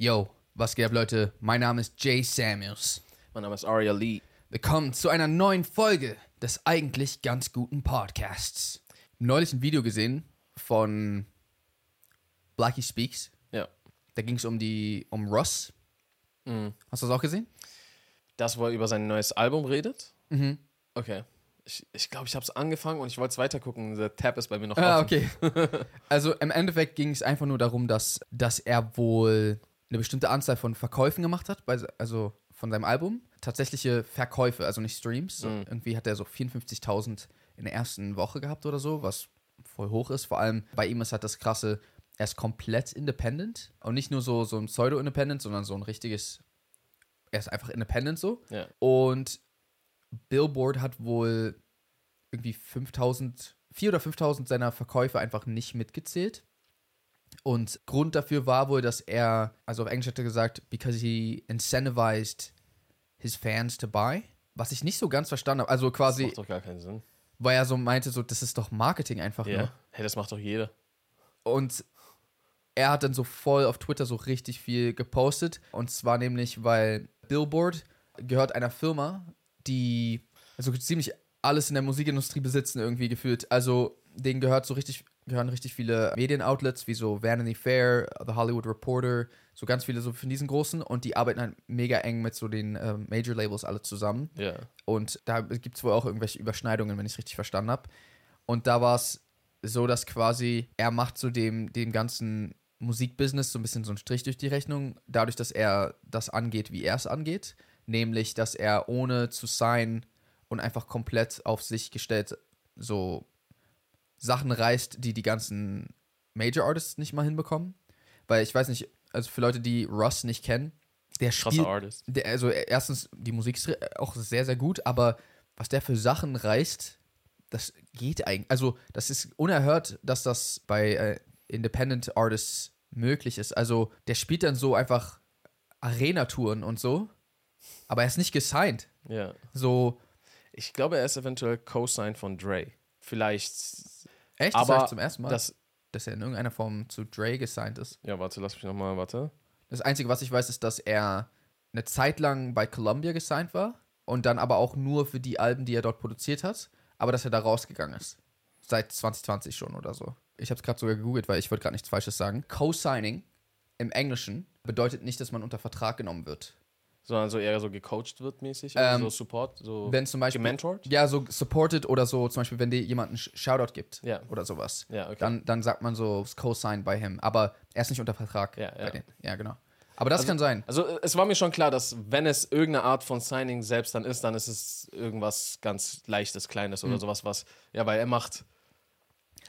Yo, was geht ab, Leute? Mein Name ist Jay Samuels. Mein Name ist Aria Lee. Willkommen zu einer neuen Folge des eigentlich ganz guten Podcasts. Neulich ein Video gesehen von Blackie Speaks. Ja. Da ging es um die um Russ. Mhm. Hast du das auch gesehen? Das, wo er über sein neues Album redet? Mhm. Okay. Ich glaube, ich, glaub, ich habe es angefangen und ich wollte es weitergucken. Der Tab ist bei mir noch Ah, offen. okay. also im Endeffekt ging es einfach nur darum, dass, dass er wohl eine bestimmte Anzahl von Verkäufen gemacht hat, bei, also von seinem Album. Tatsächliche Verkäufe, also nicht Streams. Mhm. Irgendwie hat er so 54.000 in der ersten Woche gehabt oder so, was voll hoch ist. Vor allem bei ihm ist halt das krasse, er ist komplett independent. Und nicht nur so, so ein Pseudo-Independent, sondern so ein richtiges, er ist einfach independent so. Ja. Und Billboard hat wohl irgendwie 5000, 4.000 oder 5.000 seiner Verkäufe einfach nicht mitgezählt. Und Grund dafür war wohl, dass er, also auf Englisch hat er gesagt, because he incentivized his fans to buy. Was ich nicht so ganz verstanden habe. Also Das quasi, macht doch gar keinen Sinn. weil er so meinte, so, das ist doch Marketing einfach Ja. nur. Hey, das macht doch jeder. Und er hat dann so voll auf Twitter so richtig viel gepostet. Und zwar nämlich, weil Billboard gehört einer Firma, die also ziemlich alles in der Musikindustrie besitzen, irgendwie gefühlt. Also denen gehört so richtig, gehören richtig viele Medienoutlets wie so Vanity Fair, The Hollywood Reporter, so ganz viele so von diesen großen und die arbeiten halt mega eng mit so den ähm, Major Labels alle zusammen. Ja. Und da gibt es wohl auch irgendwelche Überschneidungen, wenn ich es richtig verstanden habe. Und da war es so, dass quasi er macht so dem, dem ganzen Musikbusiness so ein bisschen so einen Strich durch die Rechnung, dadurch, dass er das angeht, wie er es angeht. Nämlich, dass er ohne zu sein und einfach komplett auf sich gestellt so Sachen reißt, die die ganzen Major Artists nicht mal hinbekommen. Weil ich weiß nicht, also für Leute, die Russ nicht kennen, der spielt Artist. der, also erstens, die Musik ist auch sehr, sehr gut, aber was der für Sachen reißt, das geht eigentlich. Also, das ist unerhört, dass das bei äh, Independent Artists möglich ist. Also, der spielt dann so einfach Arena-Touren und so, aber er ist nicht gesigned. Ja. So, Ich glaube, er ist eventuell Co-Sign von Dre. Vielleicht. Echt? Das Aber ich zum ersten Mal, Das. dass er in irgendeiner Form zu Dre gesigned ist. Ja, warte, lass mich nochmal, warte. Das Einzige, was ich weiß, ist, dass er eine Zeit lang bei Columbia gesigned war und dann aber auch nur für die Alben, die er dort produziert hat, aber dass er da rausgegangen ist. Seit 2020 schon oder so. Ich habe es gerade sogar gegoogelt, weil ich wollte gerade nichts Falsches sagen. Co-Signing im Englischen bedeutet nicht, dass man unter Vertrag genommen wird. Sondern so eher so gecoacht wird mäßig. oder Ähm, so Support. So Wenn zum Beispiel. gementort. Ja, so supported oder so, zum Beispiel, wenn dir jemand einen Sh- Shoutout gibt Ja. oder sowas. Ja, okay. Dann, dann sagt man so Co-Sign bei ihm. Aber er ist nicht unter Vertrag Ja, bei denen. Ja, genau. Aber das Also- kann sein. Also es war mir schon klar, dass wenn es irgendeine Art von Signing selbst dann ist, dann ist es irgendwas ganz leichtes, kleines Hm. oder sowas, was, ja, weil er macht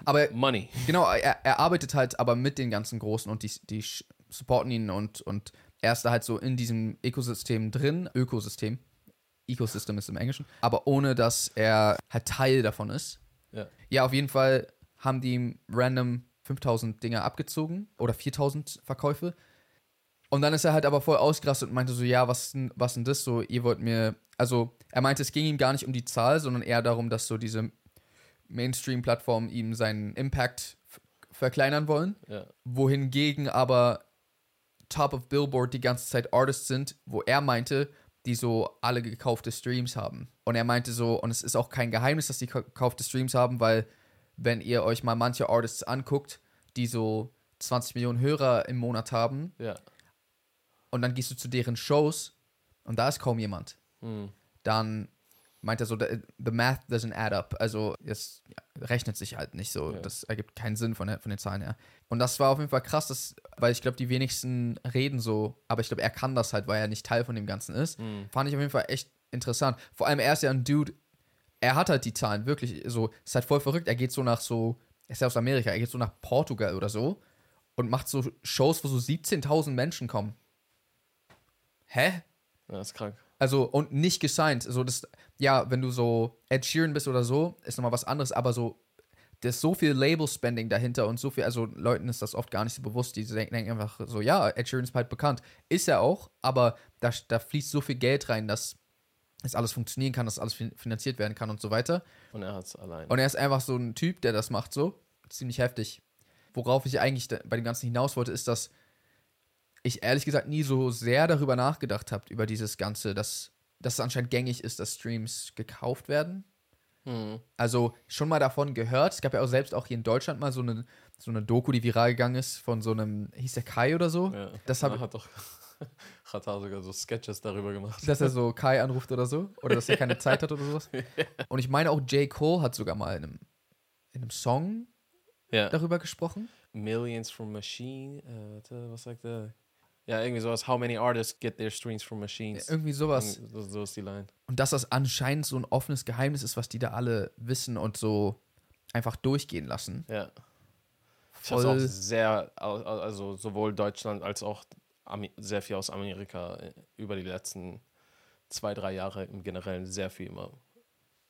Aber Money. Genau, er, er arbeitet halt aber mit den ganzen Großen und die, die supporten ihn und, und er ist da halt so in diesem Ökosystem drin. Ökosystem. Ecosystem ist im Englischen. Aber ohne, dass er halt Teil davon ist. Ja. Ja, auf jeden Fall haben die ihm random 5000 Dinger abgezogen oder 4000 Verkäufe. Und dann ist er halt aber voll ausgerastet und meinte so, ja, was denn, was denn das so? Ihr wollt mir, also er meinte, es ging ihm gar nicht um die Zahl, sondern eher darum, dass so diese Mainstream-Plattformen ihm seinen Impact verkleinern wollen, Ja. wohingegen aber Top of Billboard die ganze Zeit Artists sind, wo er meinte, die so alle gekaufte Streams haben. Und er meinte so, und es ist auch kein Geheimnis, dass die ka- gekaufte Streams haben, weil wenn ihr euch mal manche Artists anguckt, die so 20 Millionen Hörer im Monat haben, Ja. und dann gehst du zu deren Shows und da ist kaum jemand, Hm. dann meint er so, the, math doesn't add up. Also es rechnet sich halt nicht so. Ja. Das ergibt keinen Sinn von, der, von den Zahlen her. Und das war auf jeden Fall krass, dass, weil ich glaube, die wenigsten reden so, aber ich glaube, er kann das halt, weil er nicht Teil von dem Ganzen ist. Hm. Fand ich auf jeden Fall echt interessant. Vor allem, er ist ja ein Dude, er hat halt die Zahlen, wirklich so, ist halt voll verrückt. Er geht so nach so, er ist ja aus Amerika, er geht so nach Portugal oder so und macht so Shows, wo so 17.000 Menschen kommen. Hä? Ja, ist krank. Also, und nicht gesigned. So, das, ja, wenn du so Ed Sheeran bist oder so, ist nochmal was anderes, aber so, da ist so viel Label-Spending dahinter und so viel, also Leuten ist das oft gar nicht so bewusst, die denken, denken einfach so, ja, Ed Sheeran ist halt bekannt. Ist er auch, aber da, da fließt so viel Geld rein, dass es alles funktionieren kann, dass alles fin- finanziert werden kann und so weiter. Und er hat es allein. Und er ist einfach so ein Typ, der das macht so. Ziemlich heftig. Worauf ich eigentlich bei dem Ganzen hinaus wollte, ist, dass ich ehrlich gesagt nie so sehr darüber nachgedacht habe, über dieses Ganze, dass, dass es anscheinend gängig ist, dass Streams gekauft werden. Hm. Also schon mal davon gehört. Es gab ja auch selbst auch hier in Deutschland mal so eine, so eine Doku, die viral gegangen ist, von so einem, hieß der Kai oder so, Ja. Das hab- Ja, hat doch hat er sogar so Sketches darüber gemacht. dass er so Kai anruft oder so. Oder dass er keine Zeit hat oder sowas. Und ich meine auch J. Cole hat sogar mal in einem, in einem Song Ja. darüber gesprochen. Millions from Machine. Äh, was sagt er? Ja, irgendwie sowas. How many artists get their streams from machines? Irgendwie sowas. So, so ist die Line. Und dass das anscheinend so ein offenes Geheimnis ist, was die da alle wissen und so einfach durchgehen lassen. Ja. Ich habe auch Voll. sehr, also sowohl Deutschland als auch sehr viel aus Amerika äh, über die letzten zwei, drei Jahre im Generellen sehr viel immer,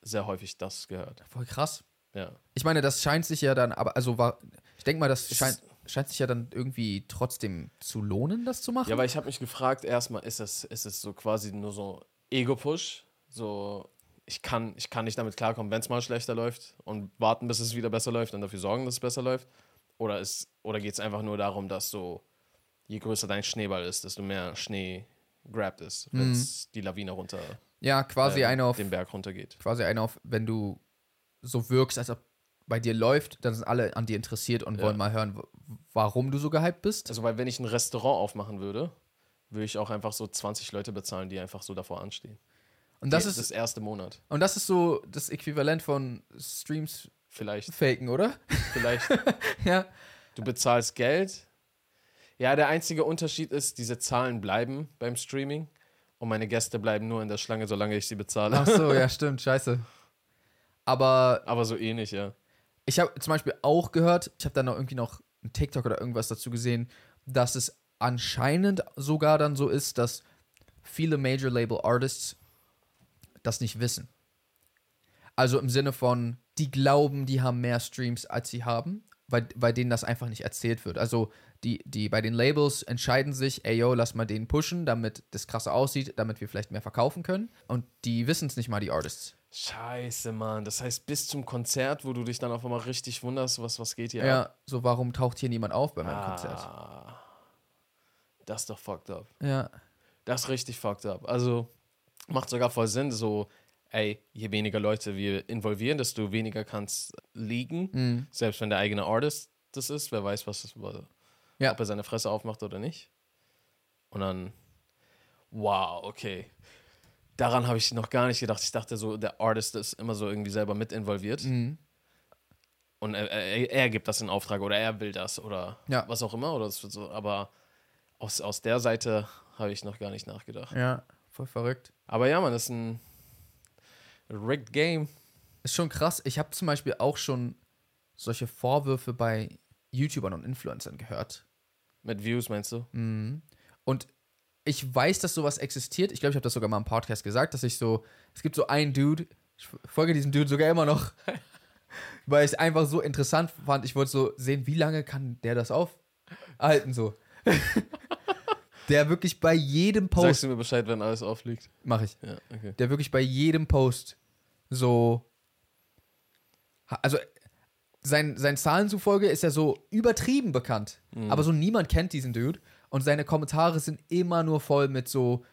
sehr häufig das gehört. Voll krass. Ja. Ich meine, das scheint sich ja dann, aber also war, ich denke mal, das scheint, scheint sich ja dann irgendwie trotzdem zu lohnen, das zu machen. Ja, weil ich habe mich gefragt, erstmal, ist es, ist es so quasi nur so Ego-Push? So, ich kann, ich kann nicht damit klarkommen, wenn es mal schlechter läuft und warten, bis es wieder besser läuft und dafür sorgen, dass es besser läuft? Oder, ist- oder geht es einfach nur darum, dass so, je größer dein Schneeball ist, desto mehr Schnee grabbed ist, wenn es die Lawine runter, ja, quasi äh, eine auf, den Berg runtergeht. quasi eine auf, wenn du so wirkst, als ob bei dir läuft, dann sind alle an dir interessiert und Ja. wollen mal hören, warum du so gehypt bist. Also, weil wenn ich ein Restaurant aufmachen würde, würde ich auch einfach so 20 Leute bezahlen, die einfach so davor anstehen. Und das Die- ist, das erste Monat. und das ist so das Äquivalent von Streams Vielleicht, faken, oder? vielleicht ja. Du bezahlst Geld. Ja, der einzige Unterschied ist, diese Zahlen bleiben beim Streaming und meine Gäste bleiben nur in der Schlange, solange ich sie bezahle. Ach so, ja, stimmt, scheiße. Aber Aber so ähnlich, ja. Ich habe zum Beispiel auch gehört, ich habe dann noch irgendwie noch ein TikTok oder irgendwas dazu gesehen, dass es anscheinend sogar dann so ist, dass viele Major Label Artists das nicht wissen. Also im Sinne von, die glauben, die haben mehr Streams, als sie haben, weil bei denen das einfach nicht erzählt wird. Also die, die bei den Labels entscheiden sich, ey yo, lass mal den pushen, damit das krasser aussieht, damit wir vielleicht mehr verkaufen können. Und die wissen es nicht mal, die Artists. Scheiße, Mann. Das heißt, bis zum Konzert, wo du dich dann auf einmal richtig wunderst, was, was geht hier Ja, ab? so warum taucht hier niemand auf bei meinem Konzert? Ah, das ist doch fucked up. Ja. Das ist richtig fucked up. Also macht sogar voll Sinn, so, ey, je weniger Leute wir involvieren, desto weniger kann es liegen. Mhm. Selbst wenn der eigene Artist das ist, wer weiß, was, Ja. ob er seine Fresse aufmacht oder nicht. Und dann, wow, okay. Daran habe ich noch gar nicht gedacht. Ich dachte so, der Artist ist immer so irgendwie selber mit involviert. Mhm. Und er, er, er gibt das in Auftrag oder er will das oder Ja. was auch immer. Oder so, aber aus, aus der Seite habe ich noch gar nicht nachgedacht. Ja, voll verrückt. Aber ja, man, das ist ein rigged Game. Ist schon krass. Ich habe zum Beispiel auch schon solche Vorwürfe bei YouTubern und Influencern gehört. Mit Views, meinst du? Mhm. Und ich weiß, dass sowas existiert. Ich glaube, ich habe das sogar mal im Podcast gesagt, dass ich so, es gibt so einen Dude, ich folge diesem Dude sogar immer noch, weil ich es einfach so interessant fand. Ich wollte so sehen, wie lange kann der das aufhalten so. der wirklich bei jedem Sagst Post, du mir Bescheid, wenn alles aufliegt? mache ich, Ja, okay. der wirklich bei jedem Post so. Also, sein, sein Zahlen zufolge ist er so übertrieben bekannt. Aber so niemand kennt diesen Dude. Und seine Kommentare sind immer nur voll mit so.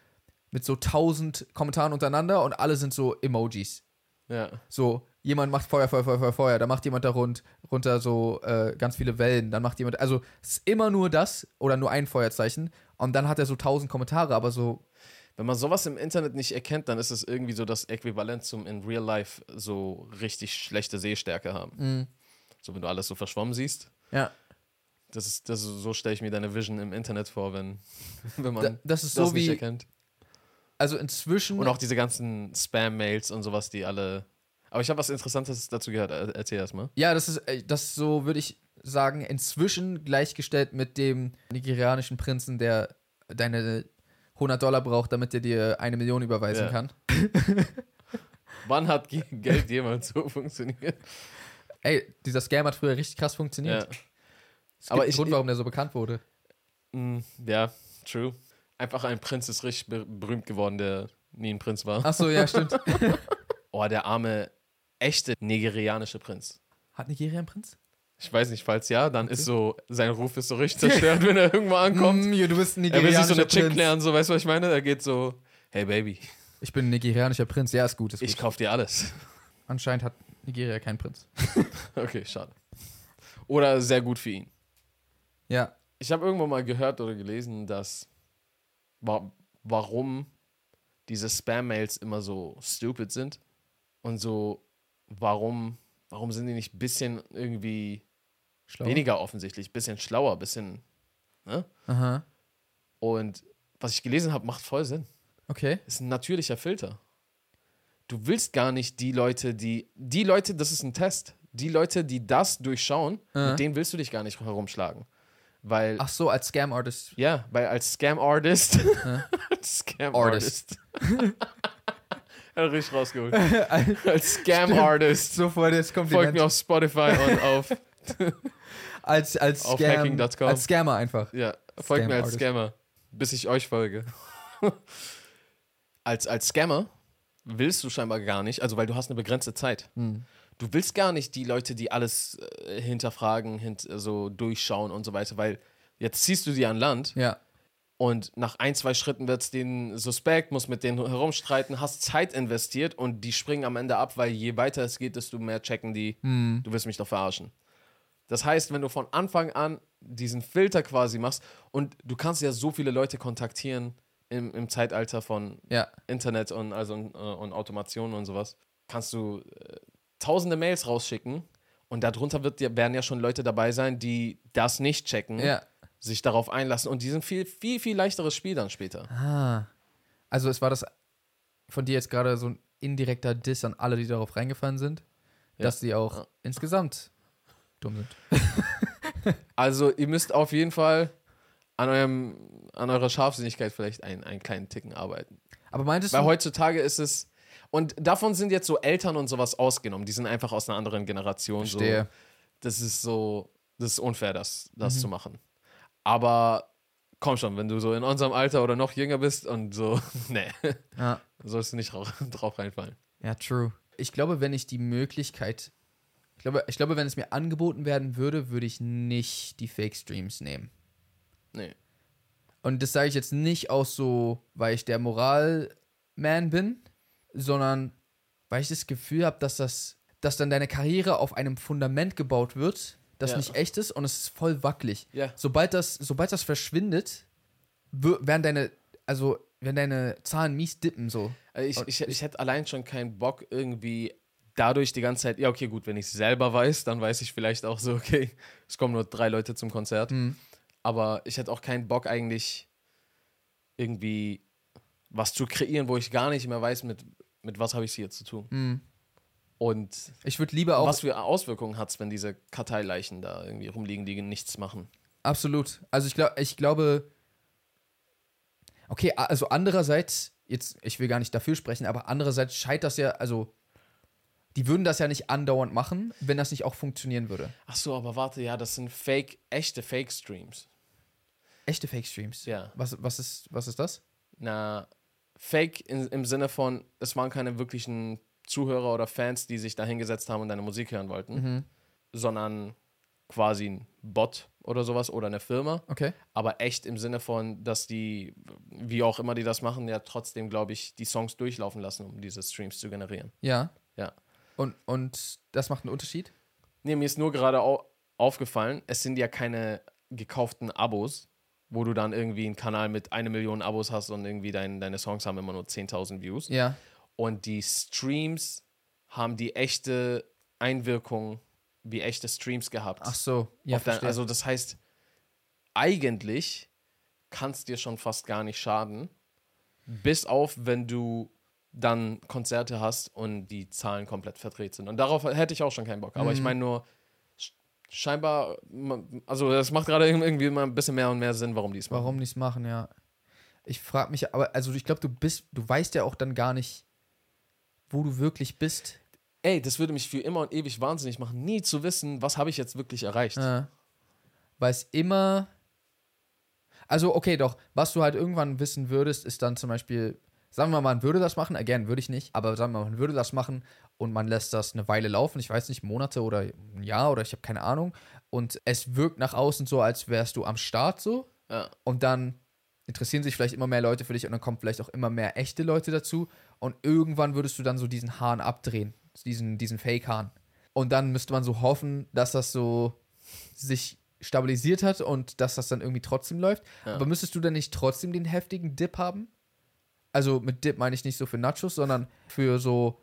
Mit so tausend Kommentaren untereinander und alle sind so Emojis. Ja. So, jemand macht Feuer, Feuer, Feuer, Feuer, Feuer, dann macht jemand da rund, runter so äh, ganz viele Wellen, dann macht jemand, also es ist immer nur das oder nur ein Feuerzeichen und dann hat er so tausend Kommentare, aber so, Wenn man sowas im Internet nicht erkennt, dann ist es irgendwie so das Äquivalent zum in Real Life so richtig schlechte Sehstärke haben. mh, So, wenn du alles so verschwommen siehst. ja. Das ist, das ist, so stelle ich mir deine Vision im Internet vor, wenn, wenn man Da, das ist das so nicht wie, erkennt. also inzwischen, Und auch diese ganzen Spam-Mails und sowas, die alle. Aber ich habe was Interessantes dazu gehört. Er- Erzähl erst mal. ja, das ist, äh, das so, würde ich sagen, inzwischen gleichgestellt mit dem nigerianischen Prinzen, der deine 100 Dollar braucht, damit er dir eine Million überweisen Ja. kann. Wann hat Ge- Geld jemals so funktioniert? Ey, dieser Scam hat früher richtig krass funktioniert. Ja. Es gibt Aber einen ich- Grund, warum der so bekannt wurde. Mm, ja, true. Einfach ein Prinz ist richtig ber berühmt geworden, der nie ein Prinz war. Ach so, ja, stimmt. Oh, der arme, echte nigerianische Prinz. Hat Nigeria einen Prinz? Ich weiß nicht, falls ja, dann ist so, sein Ruf ist so richtig zerstört, wenn er irgendwo ankommt. Mm, du bist ein er will sich so nigerianischer eine Chick Prinz. klären, so, weißt du, was ich meine? Er geht so, hey Baby, Ich bin ein nigerianischer Prinz. Ja, ist gut. Ist gut. ich kauf dir alles. Anscheinend hat Nigeria keinen Prinz. Okay, schade. Oder sehr gut für ihn. Ja. Ich habe irgendwo mal gehört oder gelesen, dass wa warum diese Spam-Mails immer so stupid sind und so, warum, warum sind die nicht ein bisschen irgendwie Schlau. weniger offensichtlich, bisschen schlauer, bisschen, ne? Aha. Und was ich gelesen habe, macht voll Sinn. Okay. Ist ein natürlicher Filter. Du willst gar nicht die Leute, die, die Leute, das ist ein Test, die Leute, die das durchschauen, Äh. mit denen willst du dich gar nicht herumschlagen. Weil Ach so, als Scam-Artist. Ja, weil als Scam-Artist. als Scam-Artist. Er hat richtig rausgeholt. als Scam-Artist. Sofort jetzt kommt Folgt mir auf Spotify und auf. als, als, auf Scam, hacking.com. als Scammer einfach. Ja, folgt mir als Scam-Artist. Scammer. Bis ich euch folge. als, als Scammer willst du scheinbar gar nicht, also weil du hast eine begrenzte Zeit. Hm. Du willst gar nicht die Leute, die alles äh, hinterfragen, hint, so durchschauen und so weiter, weil jetzt ziehst du die an Land Ja. Und nach ein, zwei Schritten wird es denen suspekt, muss mit denen herumstreiten, hast Zeit investiert und die springen am Ende ab, weil je weiter es geht, desto mehr checken die, Hm. du wirst mich doch verarschen. Das heißt, wenn du von Anfang an diesen Filter quasi machst und du kannst ja so viele Leute kontaktieren im, im Zeitalter von Ja. Internet und, also, äh, und Automation und sowas, kannst du äh, tausende Mails rausschicken und darunter wird, werden ja schon Leute dabei sein, die das nicht checken Ja. sich darauf einlassen und die sind viel, viel, viel leichteres Spiel dann später. Ah. Also es war das von dir jetzt gerade so ein indirekter Diss an alle, die darauf reingefallen sind, Ja. dass sie auch Ja. insgesamt dumm sind. Also ihr müsst auf jeden Fall an, eurem, an eurer Scharfsinnigkeit vielleicht einen, einen kleinen Ticken arbeiten. Aber meintest Weil du, heutzutage ist es, und davon sind jetzt so Eltern und sowas ausgenommen, die sind einfach aus einer anderen Generation. So, Verstehe. das ist so, das ist unfair, das, das Mhm. zu machen. Aber komm schon, wenn du so in unserem Alter oder noch jünger bist und so, nee, ja. sollst du nicht drauf, reinfallen. ja, true. Ich glaube, wenn ich die Möglichkeit, ich glaube, ich glaube, wenn es mir angeboten werden würde, würde ich nicht die Fake Streams nehmen. Nee. Und das sage ich jetzt nicht aus so, weil ich der Moral-Man bin, sondern weil ich das Gefühl habe, dass das, dass dann deine Karriere auf einem Fundament gebaut wird, das Ja. nicht echt ist und es ist voll wackelig. Ja. Sobald das, sobald das verschwindet, werden deine, also werden deine Zahlen mies dippen so. Also ich, Und ich, ich hätte allein schon keinen Bock, irgendwie dadurch die ganze Zeit, ja, okay, gut, wenn ich es selber weiß, dann weiß ich vielleicht auch so, okay, es kommen nur drei Leute zum Konzert. Hm. Aber ich hätte auch keinen Bock, eigentlich irgendwie was zu kreieren, wo ich gar nicht mehr weiß, mit, mit was habe ich es hier zu tun. Hm. Und Ich würde lieber auch was für Auswirkungen hat es, wenn diese Karteileichen da irgendwie rumliegen, die nichts machen. Absolut. Also ich glaube, ich glaube, okay, also andererseits, jetzt, ich will gar nicht dafür sprechen, aber andererseits scheint das ja, also die würden das ja nicht andauernd machen, wenn das nicht auch funktionieren würde. Ach so, aber warte, ja, das sind Fake, echte Fake-Streams. Echte Fake-Streams. Ja. Was, was, ist, was ist das? Na, Fake in, im Sinne von, es waren keine wirklichen Zuhörer oder Fans, die sich da hingesetzt haben und deine Musik hören wollten, Mhm. sondern quasi ein Bot oder sowas oder eine Firma, Okay. aber echt im Sinne von, dass die, wie auch immer die das machen, ja trotzdem, glaube ich, die Songs durchlaufen lassen, um diese Streams zu generieren. Ja. Ja. Und, und das macht einen Unterschied? Nee, mir ist nur gerade au aufgefallen, es sind ja keine gekauften Abos, wo du dann irgendwie einen Kanal mit eine Million Abos hast und irgendwie dein, deine Songs haben immer nur 10.000 Views. Ja. Und die Streams haben die echte Einwirkung wie echte Streams gehabt. Ach so. Ja, dein, also das heißt, eigentlich kann es dir schon fast gar nicht schaden, bis auf, wenn du dann Konzerte hast und die Zahlen komplett verdreht sind. Und darauf hätte ich auch schon keinen Bock. Aber ich Mhm. meine nur, scheinbar, also das macht gerade irgendwie mal ein bisschen mehr und mehr Sinn, warum die es machen. Warum nicht machen, ja. Ich frage mich, aber, also ich glaube, du bist, du weißt ja auch dann gar nicht, wo du wirklich bist. Ey, das würde mich für immer und ewig wahnsinnig machen, nie zu wissen, was habe ich jetzt wirklich erreicht. Ja. Weil es immer. Also, okay, doch. Was du halt irgendwann wissen würdest, ist dann zum Beispiel, Sagen wir mal, man würde das machen, again, würde ich nicht, aber sagen wir mal, man würde das machen und man lässt das eine Weile laufen, ich weiß nicht, Monate oder ein Jahr oder ich habe keine Ahnung. Und es wirkt nach außen so, als wärst du am Start so. Ja. Und dann interessieren sich vielleicht immer mehr Leute für dich und dann kommen vielleicht auch immer mehr echte Leute dazu. Und irgendwann würdest du dann so diesen Hahn abdrehen, diesen, diesen Fake-Hahn. Und dann müsste man so hoffen, dass das so sich stabilisiert hat und dass das dann irgendwie trotzdem läuft. Ja. Aber müsstest du dann nicht trotzdem den heftigen Dip haben? Also mit Dip meine ich nicht so für Nachos, sondern für so,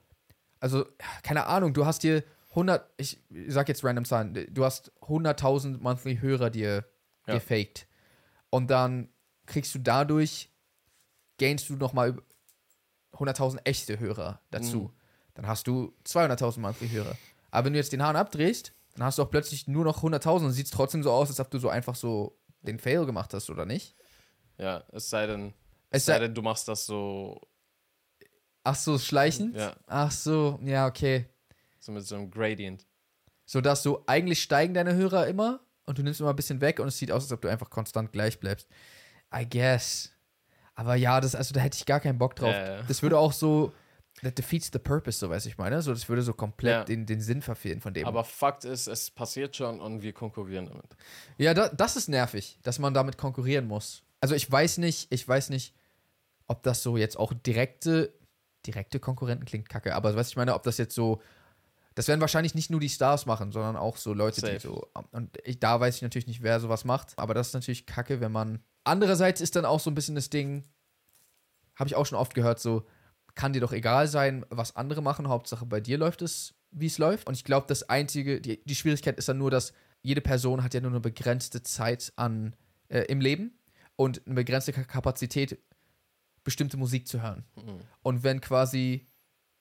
also keine Ahnung, du hast hier 100, ich sag jetzt random Zahlen, du hast 100.000 monthly Hörer dir Ja. gefaked. Und dann kriegst du dadurch, gainst du nochmal 100.000 echte Hörer dazu. Mhm. Dann hast du 200.000 monthly Hörer. Aber wenn du jetzt den Hahn abdrehst, dann hast du auch plötzlich nur noch 100.000 und sieht trotzdem so aus, als ob du so einfach so den Fail gemacht hast, oder nicht? Ja, es sei denn, Es es sei sei, denn, du machst das so, ach so, schleichend? ja, Ach so, ja, okay. so mit so einem Gradient. So dass du eigentlich steigen deine Hörer immer und du nimmst immer ein bisschen weg und es sieht aus, als ob du einfach konstant gleich bleibst. I guess. Aber ja, das, also da hätte ich gar keinen Bock drauf. Ja, ja. Das würde auch so, that defeats the purpose, so weiß ich meine. So, das würde so komplett Ja. den, den Sinn verfehlen von dem. Aber Fakt ist, es passiert schon und wir konkurrieren damit. ja, da, das ist nervig, dass man damit konkurrieren muss. Also ich weiß nicht, ich weiß nicht, ob das so jetzt auch direkte, direkte Konkurrenten klingt kacke, aber was ich meine, ob das jetzt so, das werden wahrscheinlich nicht nur die Stars machen, sondern auch so Leute, die Safe. so, und ich, da weiß ich natürlich nicht, wer sowas macht, aber das ist natürlich kacke, wenn man, andererseits ist dann auch so ein bisschen das Ding, habe ich auch schon oft gehört, so, kann dir doch egal sein, was andere machen, Hauptsache bei dir läuft es, wie es läuft. Und ich glaube, das einzige, die, die Schwierigkeit ist dann nur, dass jede Person hat ja nur eine begrenzte Zeit an, äh, im Leben und eine begrenzte Ka- Kapazität, bestimmte Musik zu hören. Mhm. Und wenn quasi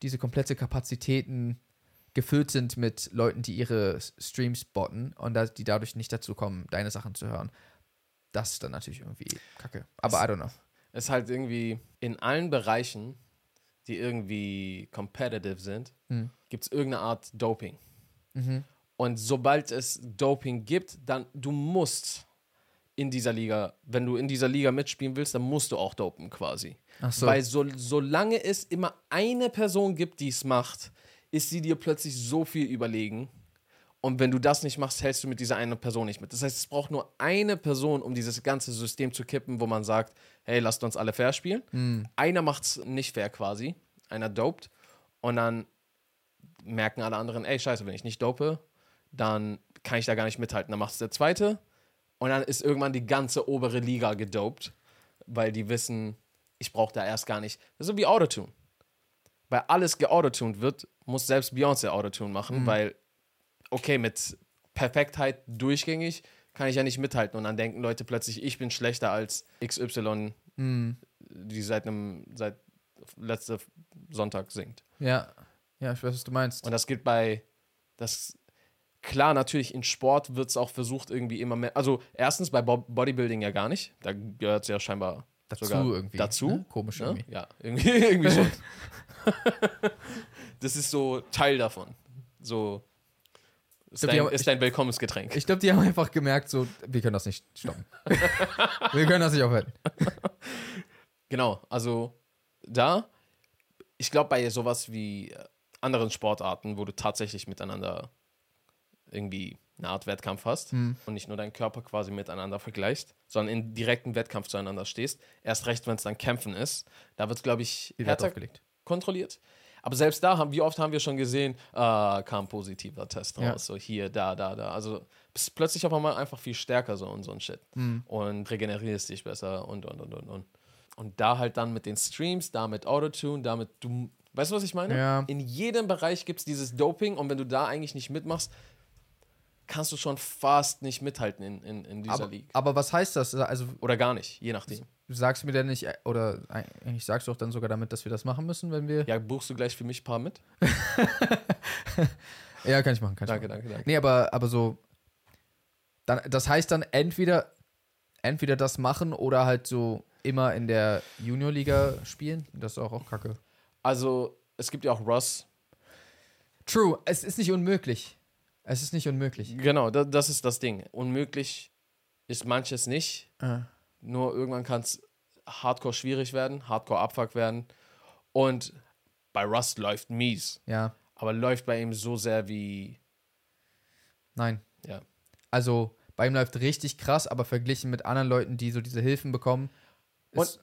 diese komplette Kapazitäten gefüllt sind mit Leuten, die ihre Streams botten und da, die dadurch nicht dazu kommen, deine Sachen zu hören, das ist dann natürlich irgendwie kacke. Aber I don't know. Es ist halt irgendwie in allen Bereichen, die irgendwie competitive sind, Mhm. gibt es irgendeine Art Doping. Mhm. Und sobald es Doping gibt, dann du musst in dieser Liga, wenn du in dieser Liga mitspielen willst, dann musst du auch dopen quasi. Ach so. Weil so, solange es immer eine Person gibt, die es macht, ist sie dir plötzlich so viel überlegen. Und wenn du das nicht machst, hältst du mit dieser einen Person nicht mit. Das heißt, es braucht nur eine Person, um dieses ganze System zu kippen, wo man sagt, hey, lasst uns alle fair spielen. Hm. Einer macht es nicht fair quasi. Einer dopt. Und dann merken alle anderen, ey, scheiße, wenn ich nicht dope, dann kann ich da gar nicht mithalten. Dann macht es der Zweite. Und dann ist irgendwann die ganze obere Liga gedopt, weil die wissen, ich brauche da erst gar nicht. Das ist so wie Autotune. Weil alles geautotuned wird, muss selbst Beyoncé Autotune machen, weil, okay, mit Perfektheit durchgängig kann ich ja nicht mithalten. Und dann denken Leute plötzlich, ich bin schlechter als XY, Mhm. die seit einem, seit letzte Sonntag singt. Ja. Ja, ich weiß, was du meinst. Und das gilt bei, das, klar, natürlich in Sport wird es auch versucht, irgendwie immer mehr, also erstens bei Bo Bodybuilding ja gar nicht, da gehört es ja scheinbar dazu sogar irgendwie. dazu. Ne? Komisch Ne? irgendwie. Ja, irgendwie, irgendwie schon. das ist so Teil davon. So, ist glaub, dein, haben- ist dein Willkommensgetränk. Ich glaube, die haben einfach gemerkt, so, wir können das nicht stoppen. wir können das nicht aufhalten. Genau, also da, ich glaube, bei sowas wie äh, anderen Sportarten, wo du tatsächlich miteinander irgendwie eine Art Wettkampf hast Hm. und nicht nur deinen Körper quasi miteinander vergleichst, sondern in direkten Wettkampf zueinander stehst, erst recht, wenn es dann Kämpfen ist, da wird, glaube ich, härter kontrolliert. Aber selbst da haben, wie oft haben wir schon gesehen, ah, kam positiver Test raus, Ja. so hier, da, da, da. Also bist plötzlich auf einmal einfach viel stärker so und so ein Shit. Mhm. Und regenerierst dich besser und, und, und, und, und. Und da halt dann mit den Streams, da mit Autotune, damit du, weißt du, was ich meine? Ja. In jedem Bereich gibt es dieses Doping und wenn du da eigentlich nicht mitmachst, kannst du schon fast nicht mithalten in, in, in dieser Aber, League. aber was heißt das? Also, Oder gar nicht, je nachdem. sagst du mir denn nicht, äh, oder eigentlich sagst du auch dann sogar damit, dass wir das machen müssen, wenn wir. Ja, buchst du gleich für mich ein paar mit? Ja, kann ich machen. Kann ich Danke, machen. danke, danke. Nee, aber, aber so. Dann, das heißt dann entweder, entweder das machen oder halt so immer in der Juniorliga spielen. Das ist auch, auch kacke. Also, es gibt ja auch Ross, True, es ist nicht unmöglich. Es ist nicht unmöglich. Genau, da, das ist das Ding. Unmöglich ist manches nicht. Äh, Nur irgendwann kann es hardcore schwierig werden, hardcore Abfuck werden. Und bei Rust läuft mies. Ja, Aber läuft bei ihm so sehr wie. nein. Ja. Also bei ihm läuft richtig krass, aber verglichen mit anderen Leuten, die so diese Hilfen bekommen. Ist,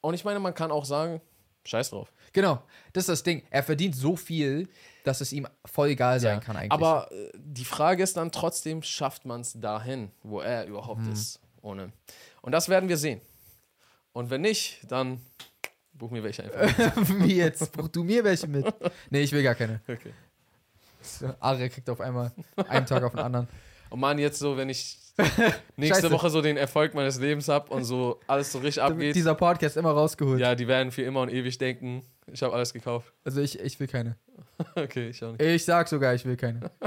Und ich meine, man kann auch sagen, scheiß drauf. genau, das ist das Ding. Er verdient so viel, dass es ihm voll egal sein Ja. kann eigentlich. Aber äh, die Frage ist dann trotzdem, schafft man es dahin, wo er überhaupt Mhm. ist? Ohne. Und das werden wir sehen. Und wenn nicht, dann buch mir welche einfach. Wie jetzt? Buch du mir welche mit? Nee, ich will gar keine. okay. So, kriegt auf einmal einen Tag auf den anderen. Und man, jetzt so, wenn ich nächste Scheiße. Woche so den Erfolg meines Lebens habe und so alles so richtig abgeht, dieser Podcast immer rausgeholt. ja, die werden für immer und ewig denken, ich habe alles gekauft. Also ich, ich will keine. okay, ich auch nicht. Ich sag sogar, ich will keine.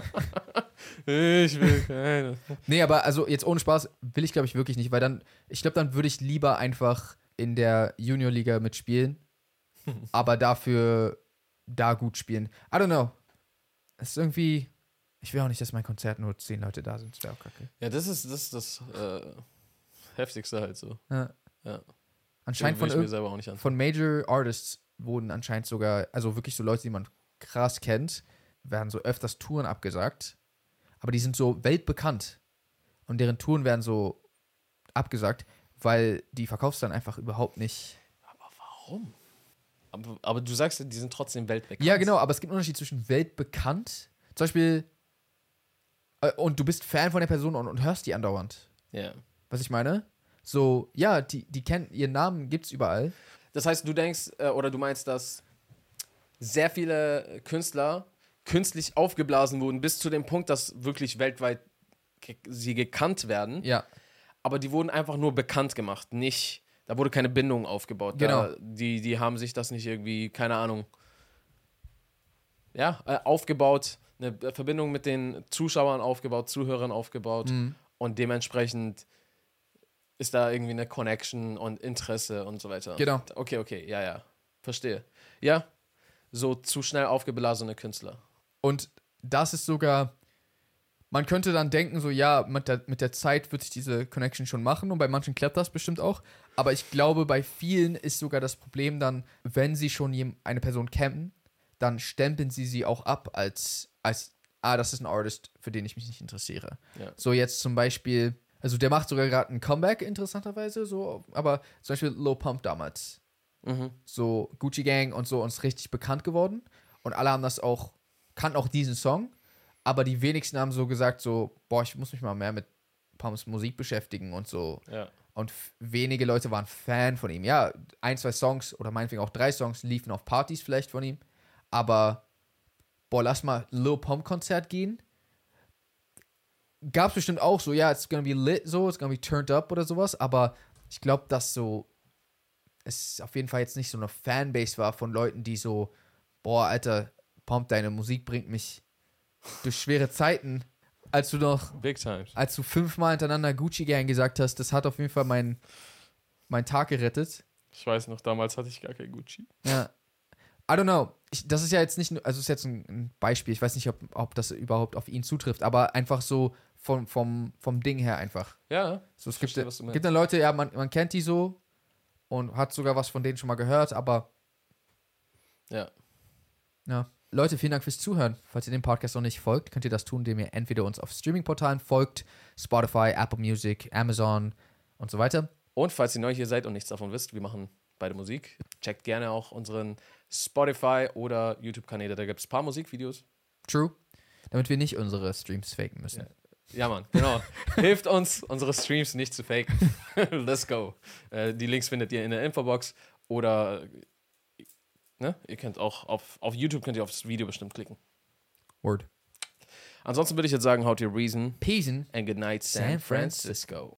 Ich will keine. Nee, aber also jetzt ohne Spaß will ich glaube ich wirklich nicht, weil dann, ich glaube, dann würde ich lieber einfach in der Juniorliga mitspielen, aber dafür da gut spielen. I don't know. Es ist irgendwie, ich will auch nicht, dass mein Konzert nur zehn Leute da sind. Das wäre auch kacke. Ja, das ist das, ist das äh, Heftigste halt so. Ja. Ja. Anscheinend von, an. von Major Artists wurden anscheinend sogar, also wirklich so Leute, die man krass kennt, werden so öfters Touren abgesagt. Aber die sind so weltbekannt. Und deren Touren werden so abgesagt, weil die Verkaufszahlen einfach überhaupt nicht. Warum? Aber, aber du sagst, ja, die sind trotzdem weltbekannt. Ja, genau, aber es gibt einen Unterschied zwischen weltbekannt, zum Beispiel, und du bist Fan von der Person und, und hörst die andauernd. Ja. Was ich meine? So, ja, die, die kennen, ihren Namen gibt's überall. Das heißt, du denkst äh, oder du meinst, dass sehr viele Künstler künstlich aufgeblasen wurden, bis zu dem Punkt, dass wirklich weltweit sie gekannt werden. Ja, Aber die wurden einfach nur bekannt gemacht, nicht. Da wurde keine Bindung aufgebaut. Genau. Da, die, die haben sich das nicht irgendwie, keine Ahnung, ja, äh, aufgebaut, eine Verbindung mit den Zuschauern aufgebaut, Zuhörern aufgebaut Mhm. und dementsprechend ist da irgendwie eine Connection und Interesse und so weiter. Genau. Okay, okay, ja, ja. Verstehe. Ja, so zu schnell aufgeblasene Künstler. Und das ist sogar, man könnte dann denken, so ja, mit der, mit der Zeit wird sich diese Connection schon machen und bei manchen klappt das bestimmt auch. Aber ich glaube, bei vielen ist sogar das Problem dann, wenn sie schon eine Person kennen, dann stempeln sie sie auch ab als, als ah, das ist ein Artist, für den ich mich nicht interessiere. Ja. So jetzt zum Beispiel, also der macht sogar gerade ein Comeback, interessanterweise, so, aber zum Beispiel Low Pump damals Mhm. so Gucci Gang und so uns richtig bekannt geworden. Und alle haben das auch, kannten auch diesen Song, aber die wenigsten haben so gesagt, so, boah, ich muss mich mal mehr mit Pumps Musik beschäftigen und so. Ja. Und wenige Leute waren Fan von ihm. Ja, ein, zwei Songs oder meinetwegen auch drei Songs liefen auf Partys vielleicht von ihm. Aber, boah, lass mal Lil Pump Konzert gehen. Gab's bestimmt auch so, ja, it's gonna be lit so, it's gonna be turned up oder sowas. Aber ich glaube, dass so es auf jeden Fall jetzt nicht so eine Fanbase war von Leuten, die so, boah, Alter, Pump, deine Musik bringt mich durch schwere Zeiten. Als du noch, Big Times. als du fünfmal hintereinander Gucci Gang gesagt hast, das hat auf jeden Fall meinen mein Tag gerettet. Ich weiß noch, damals hatte ich gar kein Gucci. Ja. I don't know. Ich, das ist ja jetzt nicht, nur- also ist jetzt ein, ein Beispiel. Ich weiß nicht, ob, ob das überhaupt auf ihn zutrifft, aber einfach so vom, vom, vom Ding her einfach. Ja, So, es gibt, verstehe, was du meinst. gibt dann Leute, ja, man, man kennt die so und hat sogar was von denen schon mal gehört, aber ja. Ja. Leute, vielen Dank fürs Zuhören. Falls ihr dem Podcast noch nicht folgt, könnt ihr das tun, indem ihr entweder uns auf Streaming-Portalen folgt, Spotify, Apple Music, Amazon und so weiter. Und falls ihr neu hier seid und nichts davon wisst, wir machen beide Musik. Checkt gerne auch unseren Spotify oder YouTube-Kanäle, da gibt es ein paar Musikvideos. True. Damit wir nicht unsere Streams faken müssen. Ja, Mann, genau. Hilft uns, unsere Streams nicht zu faken. Let's go. Äh, die Links findet ihr in der Infobox oder äh, ne? ihr könnt auch auf, auf YouTube könnt ihr aufs Video bestimmt klicken. Word. Ansonsten würde ich jetzt sagen, how to reason Peace. and good night San Francisco.